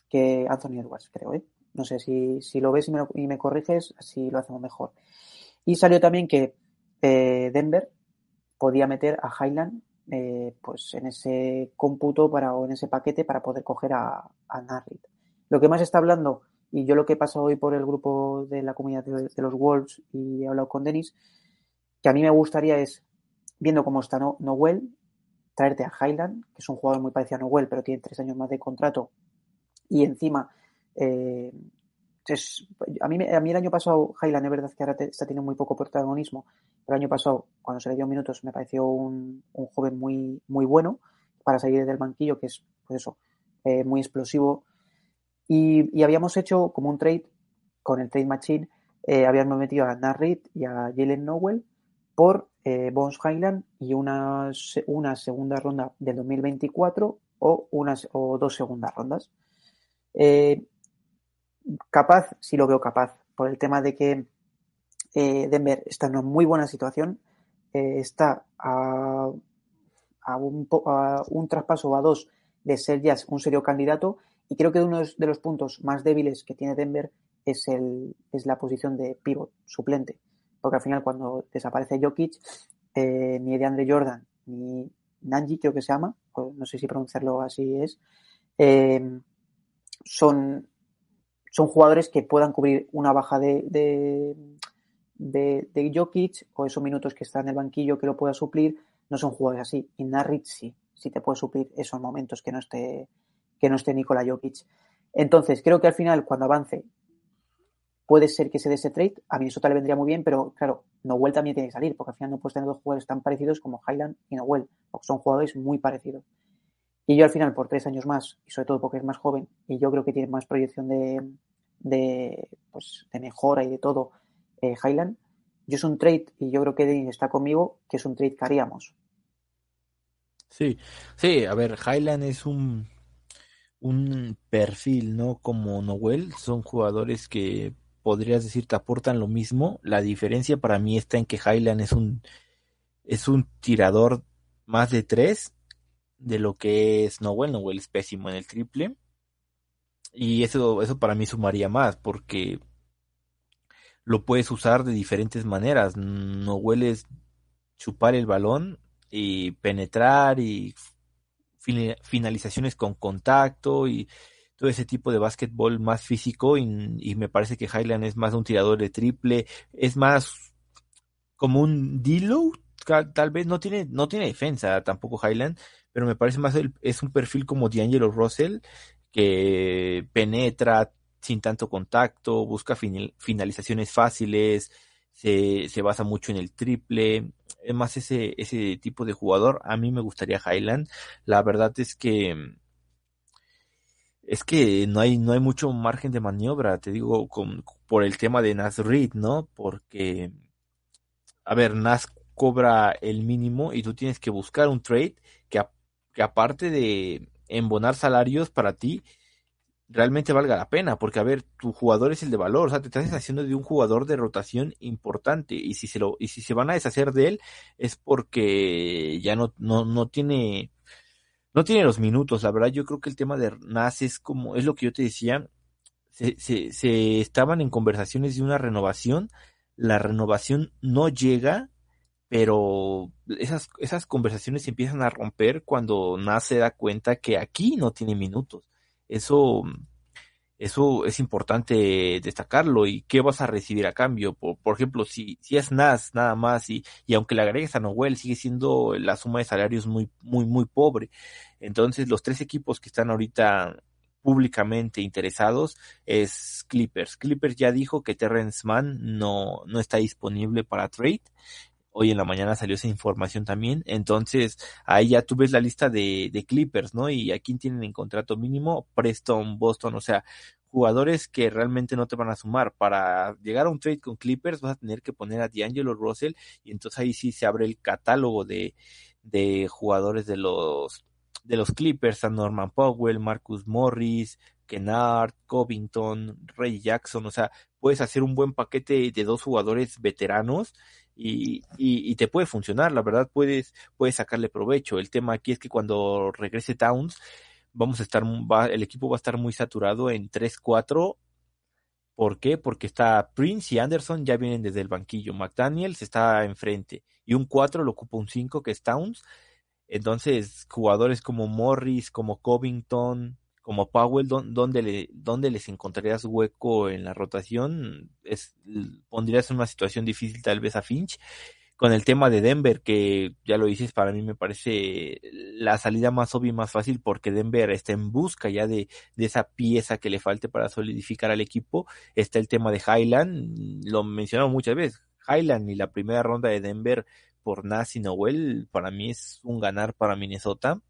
que Anthony Edwards, creo, ¿eh? No sé si, si lo ves y me, lo, y me corriges, así lo hacemos mejor. Y salió también que eh, Denver podía meter a Highland eh, pues en ese cómputo para, o en ese paquete para poder coger a, a Narrit. Lo que más está hablando, y yo lo que he pasado hoy por el grupo de la comunidad de, los Wolves y he hablado con Denis, que a mí me gustaría es, viendo cómo está no, Noel, traerte a Highland, que es un jugador muy parecido a Noel, pero tiene tres años más de contrato, y encima eh, a, mí, a mí el año pasado, Highland es verdad que ahora está teniendo muy poco protagonismo, el año pasado, cuando se le dio minutos, me pareció un, un joven muy, muy bueno para salir del banquillo, que es, pues eso, eh, muy explosivo. Y, y, habíamos hecho como un trade con el Trade Machine, eh, habíamos metido a Narrit y a Jalen Nowell por eh, Bones Highland y una, una segunda ronda del 2024 o, unas, o dos segundas rondas. Eh, capaz, sí lo veo capaz, por el tema de que eh, Denver está en una muy buena situación, eh, está a, a, un, a, un, traspaso a dos de ser ya un serio candidato y creo que uno de los puntos más débiles que tiene Denver es, el, es la posición de pivot suplente, porque al final cuando desaparece Jokic, eh, ni de Andre Jordan ni Nanji creo que se llama, no sé si pronunciarlo así es, son son jugadores que puedan cubrir una baja de, de, de, Jokic o esos minutos que está en el banquillo que lo pueda suplir, no son jugadores así. Y Narrit sí, sí te puede suplir esos momentos que no esté, que no esté Nikola Jokic. Entonces, creo que al final, cuando avance, puede ser que se dé ese trade. A Minnesota le vendría muy bien, pero claro, Noel también tiene que salir, porque al final no puedes tener dos jugadores tan parecidos como Highland y Noel, porque son jugadores muy parecidos. Y yo al final, por tres años más, y sobre todo porque es más joven, y yo creo que tiene más proyección de, de, pues, de mejora y de todo, eh, Highland, yo es un trade, y yo creo que Dean está conmigo, que es un trade que haríamos. Sí, sí, a ver, Highland es un, un perfil, ¿no? Como Noel, son jugadores que podrías decir te aportan lo mismo. La diferencia para mí está en que Highland es un, es un tirador más de tres de lo que es Noel. Noel es pésimo en el triple. Y eso, eso para mí sumaría más, porque lo puedes usar de diferentes maneras. Noel es chupar el balón y penetrar y finalizaciones con contacto y todo ese tipo de básquetbol más físico y, me parece que Highland es más un tirador de triple, es más como un Dilo, tal vez no tiene, no tiene defensa tampoco Highland, pero me parece más es un perfil como D'Angelo Russell, que penetra sin tanto contacto, busca finalizaciones fáciles, se, se, basa mucho en el triple, es más ese, ese tipo de jugador. A mí me gustaría Highland. La verdad es que es que no hay, no hay mucho margen de maniobra, te digo, con, por el tema de Nas Reed, ¿no? Porque, a ver, Nas cobra el mínimo y tú tienes que buscar un trade que, aparte de embonar salarios para ti, realmente valga la pena, porque a ver, tu jugador es el de valor, o sea, te estás deshaciendo de un jugador de rotación importante, y si se lo, y si se van a deshacer de él, es porque ya no, no, no tiene, no tiene los minutos, la verdad, yo creo que el tema de Nas es como, es lo que yo te decía, se, se estaban en conversaciones de una renovación, la renovación no llega, pero esas, esas conversaciones se empiezan a romper cuando Nas se da cuenta que aquí no tiene minutos. Eso, eso es importante destacarlo. ¿Y qué vas a recibir a cambio? Por, ejemplo, si, si es Nas nada más y, y aunque le agregues a Noel, sigue siendo la suma de salarios muy, muy, muy pobre. Entonces, los tres equipos que están ahorita públicamente interesados es Clippers. Clippers ya dijo que Terrence Mann no, no está disponible para trade hoy en la mañana salió esa información también. Entonces, ahí ya tú ves la lista de, de Clippers, ¿no? Y a quién tienen en contrato mínimo, Preston, Boston, o sea, jugadores que realmente no te van a sumar. Para llegar a un trade con Clippers vas a tener que poner a D'Angelo Russell y entonces ahí sí se abre el catálogo de, de jugadores de los de los Clippers, a Norman Powell, Marcus Morris, Kennard, Covington, Ray Jackson, o sea, puedes hacer un buen paquete de dos jugadores veteranos y, y, te puede funcionar, la verdad puedes, puedes sacarle provecho. El tema aquí es que cuando regrese Towns, vamos a estar, el equipo va a estar muy saturado en 3-4. ¿Por qué? Porque está Prince y Anderson ya vienen desde el banquillo. McDaniels está enfrente. Y un 4 lo ocupa un 5 que es Towns. Entonces, jugadores como Morris, como Covington, como Powell, ¿dónde, le, dónde les encontrarías hueco en la rotación? Es, pondrías en una situación difícil tal vez a Finch. con el tema de Denver, que ya lo dices, para mí me parece la salida más obvia y más fácil porque Denver está en busca ya de, de esa pieza que le falte para solidificar al equipo. Está el tema de Highland, lo mencionamos muchas veces, Highland y la primera ronda de Denver por Nas y Noel, para mí es un ganar para Minnesota.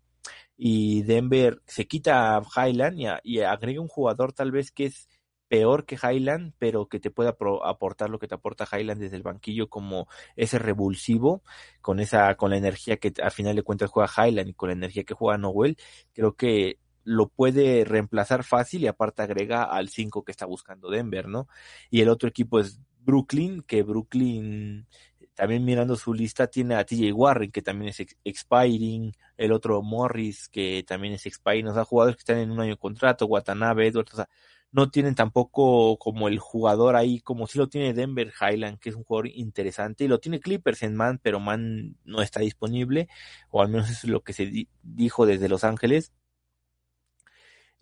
Y Denver se quita a Highland y, agrega un jugador tal vez que es peor que Highland, pero que te pueda aportar lo que te aporta Highland desde el banquillo como ese revulsivo, con esa, con la energía que al final de cuentas juega Highland y con la energía que juega Noel, creo que lo puede reemplazar fácil y aparte agrega al 5 que está buscando Denver, ¿no? Y el otro equipo es Brooklyn, que Brooklyn también mirando su lista tiene a TJ Warren, que también es expiring, el otro Morris, que también es expiring, o sea, jugadores que están en un año de contrato, Watanabe, Edwards, o sea, no tienen tampoco como el jugador ahí, como si lo tiene Denver Highland, que es un jugador interesante, y lo tiene Clippers en Man, pero Man no está disponible, o al menos es lo que se dijo desde Los Ángeles.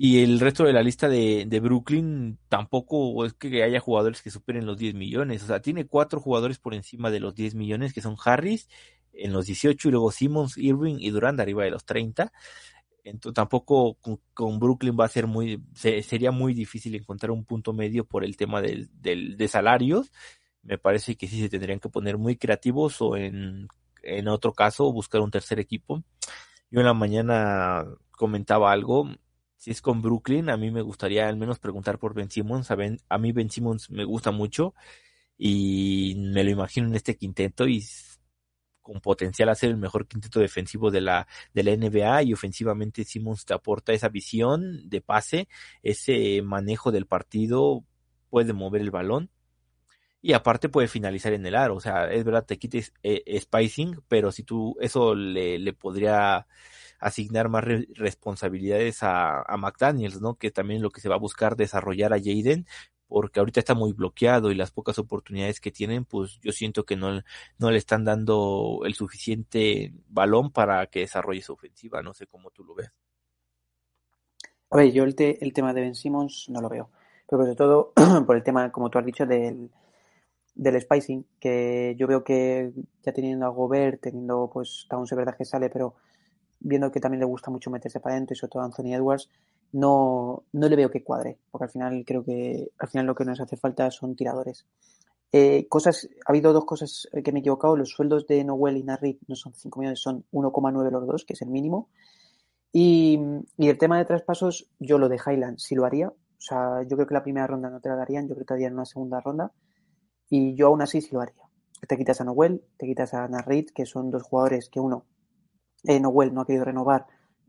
Y el resto de la lista de, de, Brooklyn tampoco es que haya jugadores que superen los 10 millones. O sea, tiene cuatro jugadores por encima de los 10 millones, que son Harris en los 18 y luego Simmons, Irving y Durant arriba de los 30 entonces tampoco con, Brooklyn va a ser muy, sería muy difícil encontrar un punto medio por el tema del, del, de salarios. Me parece que sí se tendrían que poner muy creativos o en, en otro caso buscar un tercer equipo. Yo en la mañana comentaba algo. Si es con Brooklyn, a mí me gustaría al menos preguntar por Ben Simmons. A, mí Ben Simmons me gusta mucho y me lo imagino en este quinteto y con potencial a ser el mejor quinteto defensivo de la, de la NBA y ofensivamente Simmons te aporta esa visión de pase, ese manejo del partido, puede mover el balón y aparte puede finalizar en el aro, o sea, es verdad, te quites eh, spicing, pero si tú eso le, le podría asignar más responsabilidades a, a McDaniels, ¿no? Que también lo que se va a buscar desarrollar a Jaden porque ahorita está muy bloqueado y las pocas oportunidades que tienen, pues yo siento que no, no le están dando el suficiente balón para que desarrolle su ofensiva. No sé cómo tú lo ves. A ver, yo el, el tema de Ben Simmons no lo veo, pero sobre todo por el tema, como tú has dicho, del, del spicing, que yo veo que ya teniendo a Gobert, teniendo pues aún es verdad que sale, pero viendo que también le gusta mucho meterse para adentro y sobre todo a Anthony Edwards, no, no le veo que cuadre, porque al final creo que al final lo que nos hace falta son tiradores. Eh, cosas, ha habido dos cosas que me he equivocado. Los sueldos de Noel y Narrit no son 5 millones, son 1,9 los dos, que es el mínimo. Y, y, el tema de traspasos, yo lo de Highland sí lo haría. O sea, yo creo que la primera ronda no te la darían, yo creo que te darían una segunda ronda. Y yo aún así sí lo haría. Te quitas a Noel, te quitas a Narrit, que son dos jugadores que uno, eh, Noel no ha querido renovar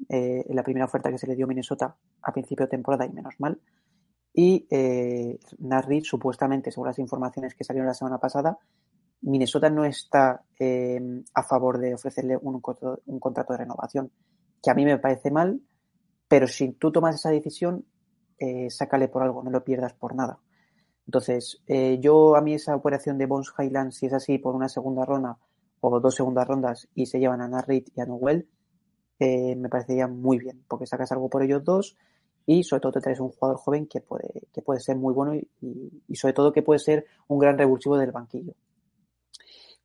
eh, la primera oferta que se le dio a Minnesota a principio de temporada y menos mal. Y eh, supuestamente, según las informaciones que salieron la semana pasada, Minnesota no está em, a favor de ofrecerle un, un, contrato de renovación, que a mí me parece mal, pero si tú tomas esa decisión, eh, sácale por algo, no lo pierdas por nada. Entonces, eh, yo a mí esa operación de Bones Highlands, si es así, por una segunda ronda o dos segundas rondas y se llevan a Narrit y a Noel, eh, me parecería muy bien, porque sacas algo por ellos dos y sobre todo te traes un jugador joven que puede, que puede ser muy bueno y, sobre todo que puede ser un gran revulsivo del banquillo.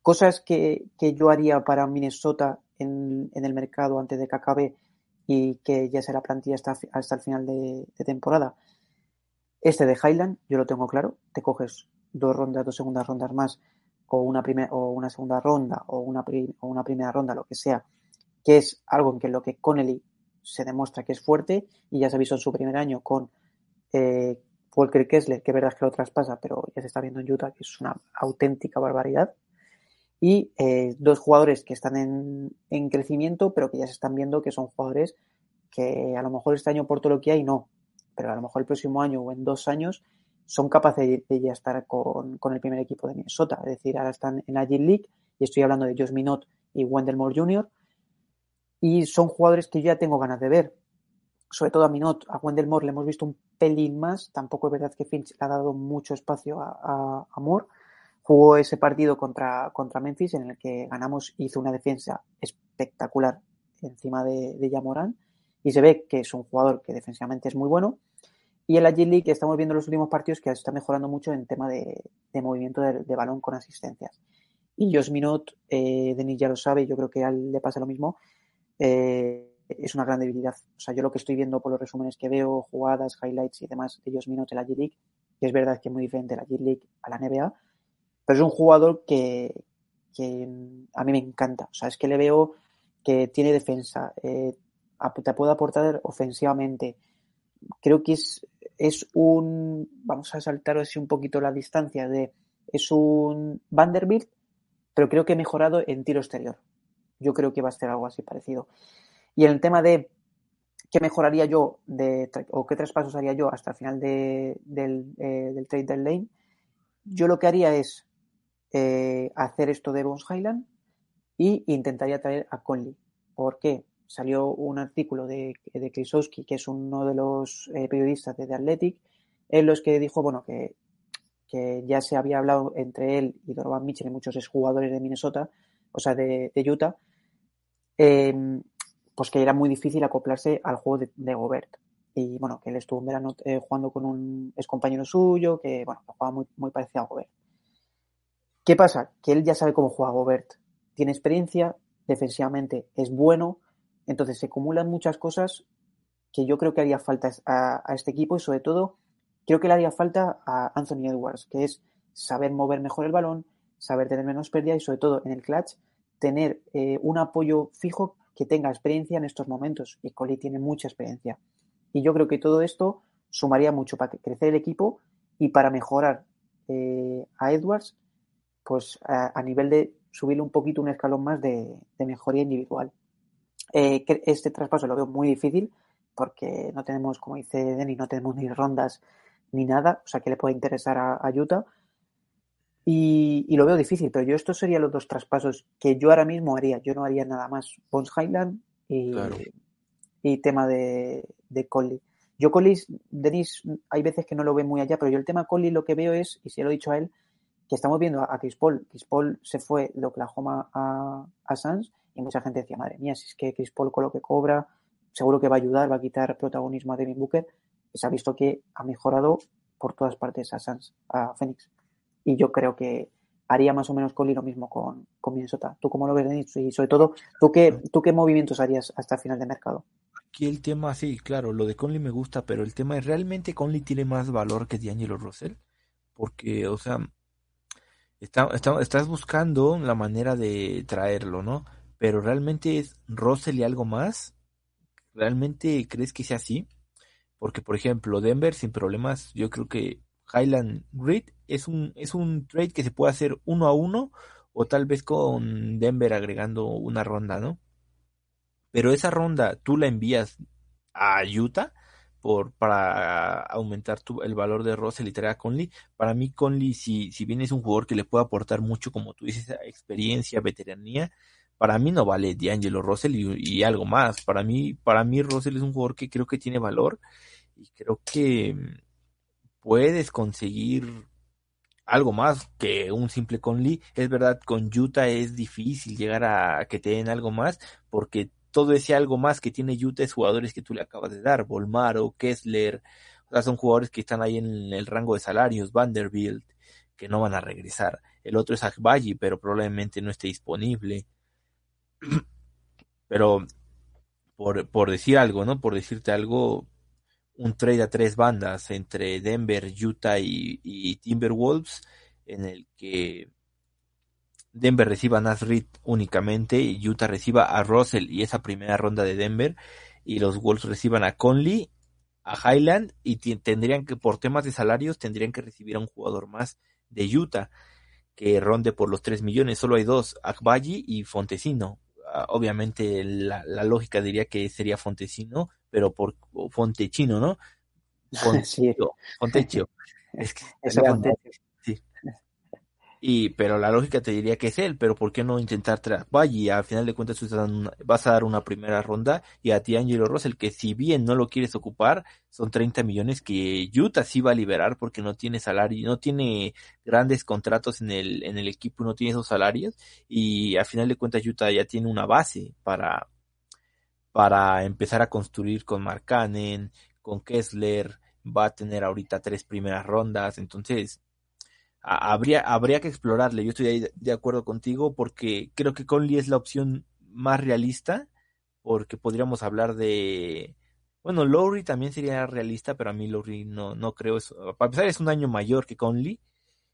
Cosas que, yo haría para Minnesota en, el mercado antes de que acabe y que ya será plantilla hasta, hasta el final de, temporada. Este de Highland, yo lo tengo claro, te coges dos rondas, dos segundas rondas más, o una, primera o una segunda ronda, o una, una primera ronda, lo que sea, que es algo en lo que Connelly se demuestra que es fuerte y ya se visto en su primer año con eh, Walker Kessler, que es verdad que lo traspasa, pero ya se está viendo en Utah que es una auténtica barbaridad. Y eh, dos jugadores que están en, crecimiento, pero que ya se están viendo que son jugadores que a lo mejor este año por todo lo que hay no, pero a lo mejor el próximo año o en dos años son capaces de, ya estar con, el primer equipo de Minnesota. Es decir, ahora están en la League y estoy hablando de Josh Minot y Wendell Moore Jr., y son jugadores que yo ya tengo ganas de ver. Sobre todo a Minot, a Wendell Moore le hemos visto un pelín más. Tampoco es verdad que Finch le ha dado mucho espacio a, Moore. Jugó ese partido contra, contra Memphis en el que ganamos, hizo una defensa espectacular encima de, de Yamoran y se ve que es un jugador que defensivamente es muy bueno. Y en la G League estamos viendo en los últimos partidos que está mejorando mucho en tema de, de movimiento de, de balón con asistencias. Y Josh Minot, eh, Denis ya lo sabe, yo creo que a él le pasa lo mismo, eh, es una gran debilidad. O sea, yo lo que estoy viendo por los resúmenes que veo, jugadas, highlights y demás de Josh Minot en la G-League, que es verdad que es muy diferente la G-League a la NBA, pero es un jugador que, que a mí me encanta. O sea, es que le veo que tiene defensa, eh, te puede aportar ofensivamente. Creo que es, es un, vamos a saltar así un poquito la distancia de, es un Vanderbilt, pero creo que ha mejorado en tiro exterior. Yo creo que va a ser algo así parecido. Y en el tema de qué mejoraría yo de, o qué traspasos haría yo hasta el final de, del, eh, del trade deadline, yo lo que haría es eh, hacer esto de Bones Highland y intentaría traer a Conley. ¿Por qué? Salió un artículo de, de que es uno de los eh, periodistas de The Athletic, en los que dijo, bueno, que, que, ya se había hablado entre él y Donovan Mitchell y muchos exjugadores de Minnesota, o sea, de, de Utah, eh, pues que era muy difícil acoplarse al juego de, de Gobert. Y bueno, que él estuvo en verano eh, jugando con un ex compañero suyo, que bueno, jugaba muy, muy parecido a Gobert. ¿Qué pasa? Que él ya sabe cómo juega Gobert. Tiene experiencia, defensivamente es bueno, entonces se acumulan muchas cosas que yo creo que haría falta a, este equipo y sobre todo creo que le haría falta a Anthony Edwards, que es saber mover mejor el balón, saber tener menos pérdida y sobre todo en el clutch tener eh, un apoyo fijo que tenga experiencia en estos momentos y Coley tiene mucha experiencia. Y yo creo que todo esto sumaría mucho para crecer el equipo y para mejorar eh, a Edwards pues a, nivel de subirle un poquito un escalón más de mejoría individual. Eh, este traspaso lo veo muy difícil porque no tenemos, como dice Denny, no tenemos ni rondas ni nada, o sea que le puede interesar a, a Utah. Y, y, lo veo difícil, pero yo estos serían los dos traspasos que yo ahora mismo haría. Yo no haría nada más. Bones Highland y, claro. y tema de, de Conley. Yo Conley, Denis, hay veces que no lo ve muy allá, pero yo el tema Conley lo que veo es, y se lo he dicho a él, que estamos viendo a Chris Paul. Chris Paul se fue de Oklahoma a, a Suns y mucha gente decía, madre mía, si es que Chris Paul con lo que cobra, seguro que va a ayudar, va a quitar protagonismo a Devin Booker. Se ha visto que ha mejorado por todas partes a Suns, a Phoenix. Y yo creo que haría más o menos Coley lo mismo con, con Minnesota. ¿Tú cómo lo ves, Denis? Y sobre todo, ¿tú qué, ¿tú qué movimientos harías hasta el final de mercado? Aquí el tema, sí, claro, lo de Conley me gusta, pero el tema es, ¿realmente Conley tiene más valor que D'Angelo Russell? Porque, o sea, Está, está, estás buscando la manera de traerlo, ¿no? Pero realmente es Russell y algo más. ¿Realmente crees que sea así? Porque, por ejemplo, Denver sin problemas, yo creo que Highland Reed es un, es un trade que se puede hacer uno a uno o tal vez con Denver agregando una ronda, ¿no? Pero esa ronda tú la envías a Utah por, para aumentar tu, el valor de Russell y traer a Conley. Para mí, Conley, si, si bien es un jugador que le puede aportar mucho, como tú dices, experiencia, veteranía, para mí no vale D'Angelo Russell y, y, algo más. Para mí, para mí Russell es un jugador que creo que tiene valor y creo que puedes conseguir algo más que un simple Conley. Es verdad, con Utah es difícil llegar a que te den algo más porque todo ese algo más que tiene Utah es jugadores que tú le acabas de dar, Volmaro, Kessler, o sea, son jugadores que están ahí en el rango de salarios, Vanderbilt, que no van a regresar. El otro es Akbayi, pero probablemente no esté disponible. Pero por, por decir algo, ¿no? Por decirte algo, un trade a tres bandas entre Denver, Utah y Timberwolves, en el que Denver reciba a Nasrid únicamente y Utah reciba a Russell y esa primera ronda de Denver y los Wolves reciban a Conley, a Highland y tendrían que por temas de salarios tendrían que recibir a un jugador más de Utah que ronde por los 3 millones. Solo hay dos, Akbayi y Fontecino. Uh, obviamente la, la, lógica diría que sería Fontecino, pero por Fontechino, ¿no? Fontecchio. Fontecchio. Es que y, pero la lógica te diría que es él, pero ¿por qué no intentar tras Valle? Al final de cuentas vas a dar una primera ronda y a ti Angelo Russell, que si bien no lo quieres ocupar, son 30 millones que Utah sí va a liberar porque no tiene salario, no tiene grandes contratos en el, en el equipo, no tiene esos salarios y al final de cuentas Utah ya tiene una base para, para empezar a construir con Markkanen, con Kessler, va a tener ahorita tres primeras rondas, entonces habría, habría que explorarle. Yo estoy ahí de acuerdo contigo porque creo que Conley es la opción más realista porque podríamos hablar de bueno, Lowry también sería realista, pero a mí Lowry no, no creo eso. Para empezar, es un año mayor que Conley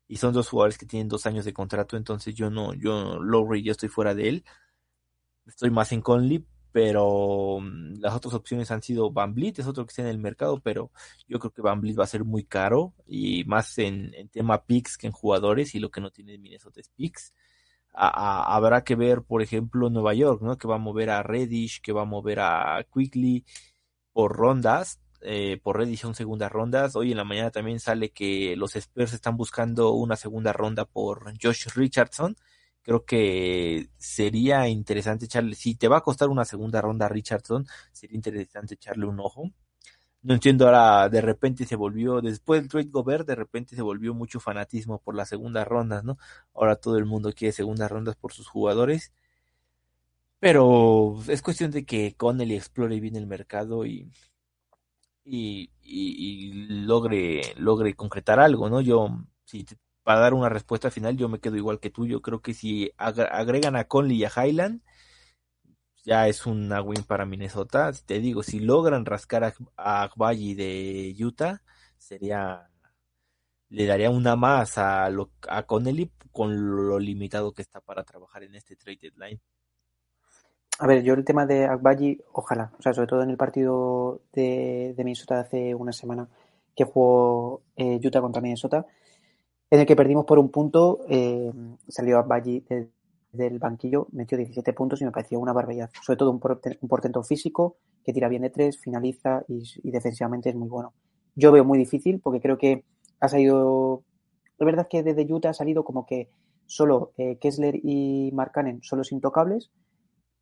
y son dos jugadores que tienen dos años de contrato, entonces yo no, yo, Lowry, yo estoy fuera de él. Estoy más en Conley, pero mm, las otras opciones han sido Van es otro que está en el mercado, pero yo creo que Van va a ser muy caro y más en, en tema picks que en jugadores y lo que no tiene Minnesota es picks. habrá que ver, por ejemplo, Nueva York, ¿no? Que va a mover a Reddish, que va a mover a Quickly por rondas, eh, por edición segundas rondas. Hoy en la mañana también sale que los Spurs están buscando una segunda ronda por Josh Richardson. Creo que sería interesante echarle, si te va a costar una segunda ronda a Richardson, sería interesante echarle un ojo. No entiendo ahora, de repente se volvió, después del trade Gobert, de repente se volvió mucho fanatismo por las segundas rondas, ¿no? Ahora todo el mundo quiere segundas rondas por sus jugadores pero es cuestión de que Connelly explore bien el mercado y, y, y, logre, logre concretar algo, ¿no? Yo, si para dar una respuesta final, yo me quedo igual que tú. Yo creo que si agregan a Conley y a Highland, ya es una win para Minnesota. Te digo, si logran rascar a, a de Utah, sería le daría una más a, lo, a Connelly con lo limitado que está para trabajar en este trade deadline. A ver, yo el tema de Agbayi, ojalá, o sea, sobre todo en el partido de, de Minnesota de hace una semana que jugó eh, Utah contra Minnesota, en el que perdimos por un punto, eh, salió Agbayi del banquillo, metió 17 puntos y me pareció una barbaridad. Sobre todo un, portento físico que tira bien de tres, finaliza y, defensivamente es muy bueno. Yo veo muy difícil porque creo que ha salido, es verdad que desde Utah ha salido como que solo eh, Kessler y Markkanen son los intocables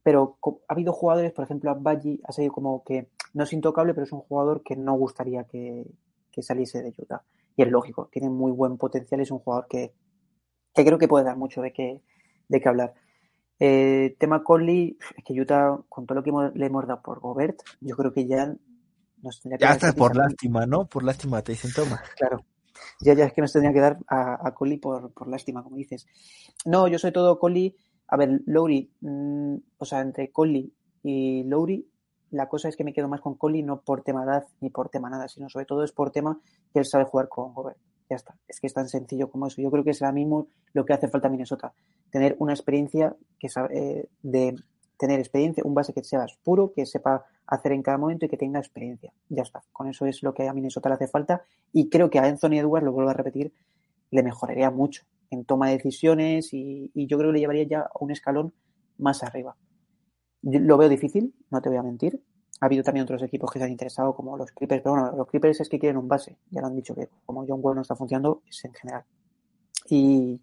pero ha habido jugadores, por ejemplo, Abbaji ha sido como que no es intocable, pero es un jugador que no gustaría que, saliese de Utah. Y es lógico, tiene muy buen potencial, es un jugador que, creo que puede dar mucho de qué, de qué hablar. Eh, tema Conley, es que Utah, con todo lo que le hemos dado por Gobert, yo creo que ya nos tendría que Ya está por lástima, ¿no? Por lástima te dicen toma. Claro. Ya, ya es que nos tendría que dar a, a Conley por, por lástima, como dices. No, yo soy todo Conley a ver, Lowry, mm, o sea, entre Conley y Lowry, la cosa es que me quedo más con Conley no por tema edad ni por tema nada, sino sobre todo es por tema que él sabe jugar con Gobert. Ya está. Es que es tan sencillo como eso. Yo creo que es ahora mismo lo que hace falta a Minnesota. Tener una experiencia que eh, de tener experiencia, un base que sea puro, que sepa hacer en cada momento y que tenga experiencia. Ya está. Con eso es lo que a Minnesota le hace falta. Y creo que a Anthony Edwards, lo vuelvo a repetir, le mejoraría mucho en toma de decisiones y, yo creo que le llevaría ya a un escalón más arriba. Lo veo difícil, no te voy a mentir. Ha habido también otros equipos que se han interesado, como los Clippers, pero bueno, los Clippers es que quieren un base. Ya lo han dicho que como John Wall no está funcionando, es en general. Y,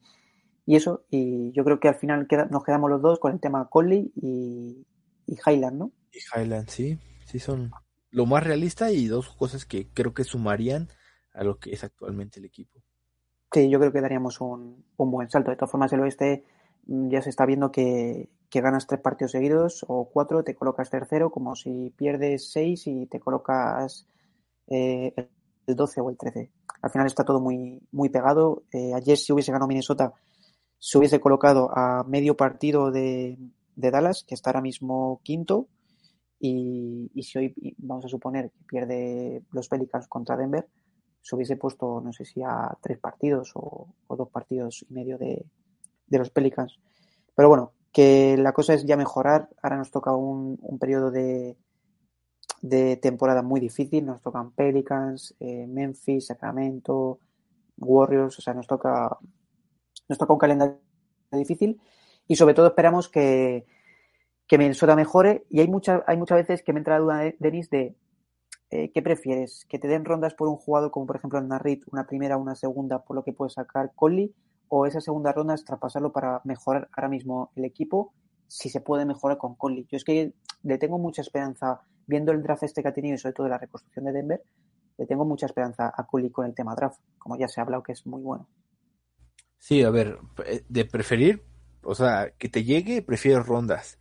eso, y yo creo que al final nos quedamos los dos con el tema Conley y, y Highland, ¿no? Y Highland, sí, sí son lo más realista y dos cosas que creo que sumarían a lo que es actualmente el equipo. Sí, yo creo que daríamos un, un buen salto. De todas formas, el oeste mm, ya se está viendo que, que, ganas tres partidos seguidos o cuatro, te colocas tercero, como si pierdes seis y te colocas eh, el 12 o el 13. Al final está todo muy, muy pegado. Eh, ayer, si hubiese ganado Minnesota, se hubiese colocado a medio partido de, de Dallas, que está ahora mismo quinto. Y, y si hoy vamos a suponer que pierde los Pelicans contra Denver, se hubiese puesto, no sé si a tres partidos o, dos partidos y medio de, los Pelicans. Pero bueno, que la cosa es ya mejorar. Ahora nos toca un, periodo de, de temporada muy difícil. Nos tocan Pelicans, eh, Memphis, Sacramento, Warriors. O sea, nos toca, nos toca un calendario difícil. Y sobre todo esperamos que, que Minnesota mejore. Y hay, muchas hay muchas veces que me entra la duda, Denis, de eh, ¿qué prefieres? ¿Que te den rondas por un jugador como por ejemplo el Narrit, una primera una segunda, por lo que puede sacar Conley? ¿O esa segunda ronda es traspasarlo para mejorar ahora mismo el equipo? Si se puede mejorar con Conley. Yo es que le tengo mucha esperanza, viendo el draft este que ha tenido y sobre todo la reconstrucción de Denver, le tengo mucha esperanza a Conley con el tema draft, como ya se ha hablado que es muy bueno. Sí, a ver, eh, de preferir, o sea, que te llegue, prefiero rondas.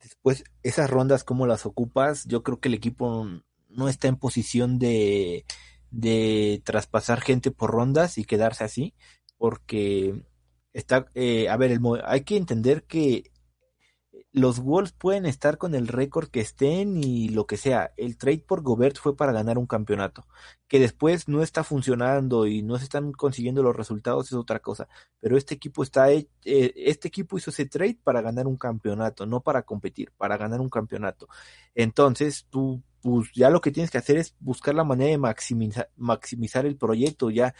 Después, esas rondas, ¿cómo las ocupas? Yo creo que el equipo no está en posición de, de traspasar gente por rondas y quedarse así, porque está, eh, a ver, el, hay que entender que los Wolves pueden estar con el récord que estén y lo que sea. El trade por Gobert fue para ganar un campeonato. Que después no está funcionando y no se están consiguiendo los resultados es otra cosa. Pero este equipo está, eh, este equipo hizo ese trade para ganar un campeonato, no para competir, para ganar un campeonato. Entonces, tú pues ya lo que tienes que hacer es buscar la manera de maximizar, maximizar el proyecto. Ya,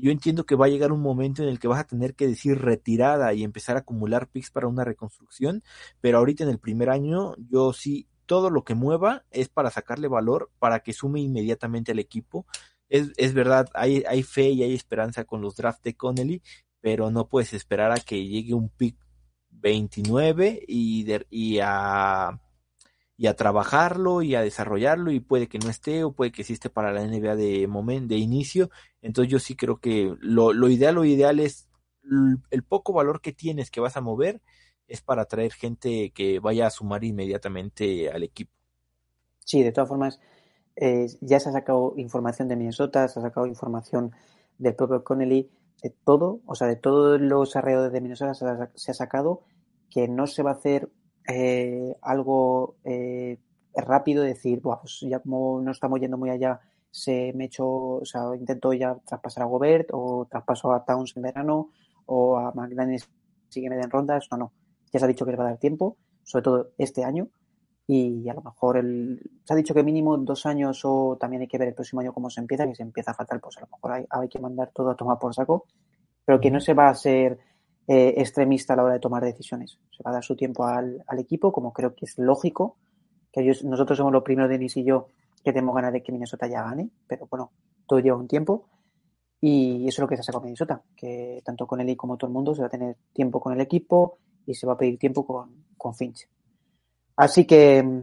yo entiendo que va a llegar un momento en el que vas a tener que decir retirada y empezar a acumular picks para una reconstrucción, pero ahorita en el primer año, yo sí, todo lo que mueva es para sacarle valor, para que sume inmediatamente al equipo. Es, es verdad, hay, hay fe y hay esperanza con los drafts de Connelly, pero no puedes esperar a que llegue un pick 29 y, y a y a trabajarlo y a desarrollarlo y puede que no esté o puede que esté para la NBA de momento, de inicio. Entonces yo sí creo que lo, lo ideal, lo ideal es el poco valor que tienes que vas a mover es para traer gente que vaya a sumar inmediatamente al equipo. Sí, de todas formas, eh, ya se ha sacado información de Minnesota, se ha sacado información del propio Connelly, de todo, o sea, de todos los alrededores de Minnesota se ha sacado que no se va a hacer eh, algo eh, rápido, decir, pues ya como no estamos yendo muy allá, se me echó, o sea, intento ya traspasar a Gobert o traspaso a Towns en verano o a McDaniels sigue media en rondas, no, no, ya se ha dicho que le va a dar tiempo, sobre todo este año y a lo mejor el, se ha dicho que mínimo dos años o también hay que ver el próximo año cómo se empieza, que se empieza a faltar, pues a lo mejor hay, hay que mandar todo a tomar por saco, pero que no se va a ser eh, extremista a la hora de tomar decisiones. Se va a dar su tiempo al, equipo, como creo que es lógico, que nosotros somos los primeros, Denis y yo, que tenemos ganas de que Minnesota ya gane, pero bueno, todo lleva un tiempo. Y eso es lo que se ha sacado Minnesota, que tanto con él como todo el mundo se va a tener tiempo con el equipo y se va a pedir tiempo con, con Finch. Así que,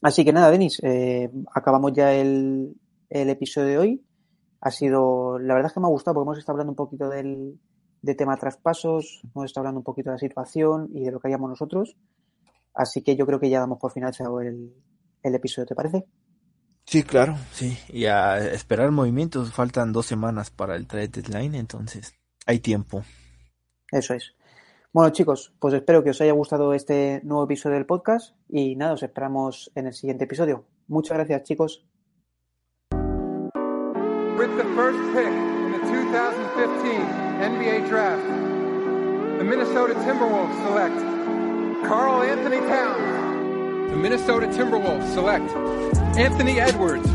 así que nada, Denis, eh, acabamos ya el, el episodio de hoy. Ha sido, la verdad es que me ha gustado porque hemos estado hablando un poquito del, de tema traspasos, hemos estado hablando un poquito de la situación y de lo que haríamos nosotros. Así que yo creo que ya damos por finalizado el, el episodio, ¿te parece? Sí, claro, sí. Y a esperar movimientos, faltan dos semanas para el trade deadline, entonces hay tiempo. Eso es. Bueno, chicos, pues espero que os haya gustado este nuevo episodio del podcast y nada, os esperamos en el siguiente episodio. Muchas gracias, chicos. With the first pick in the 2015 NBA Draft, the Minnesota Timberwolves select Carl Anthony Towns. The Minnesota Timberwolves select Anthony Edwards.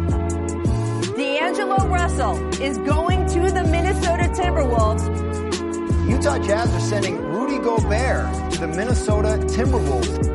D'Angelo Russell is going to the Minnesota Timberwolves. Utah Jazz are sending Rudy Gobert to the Minnesota Timberwolves.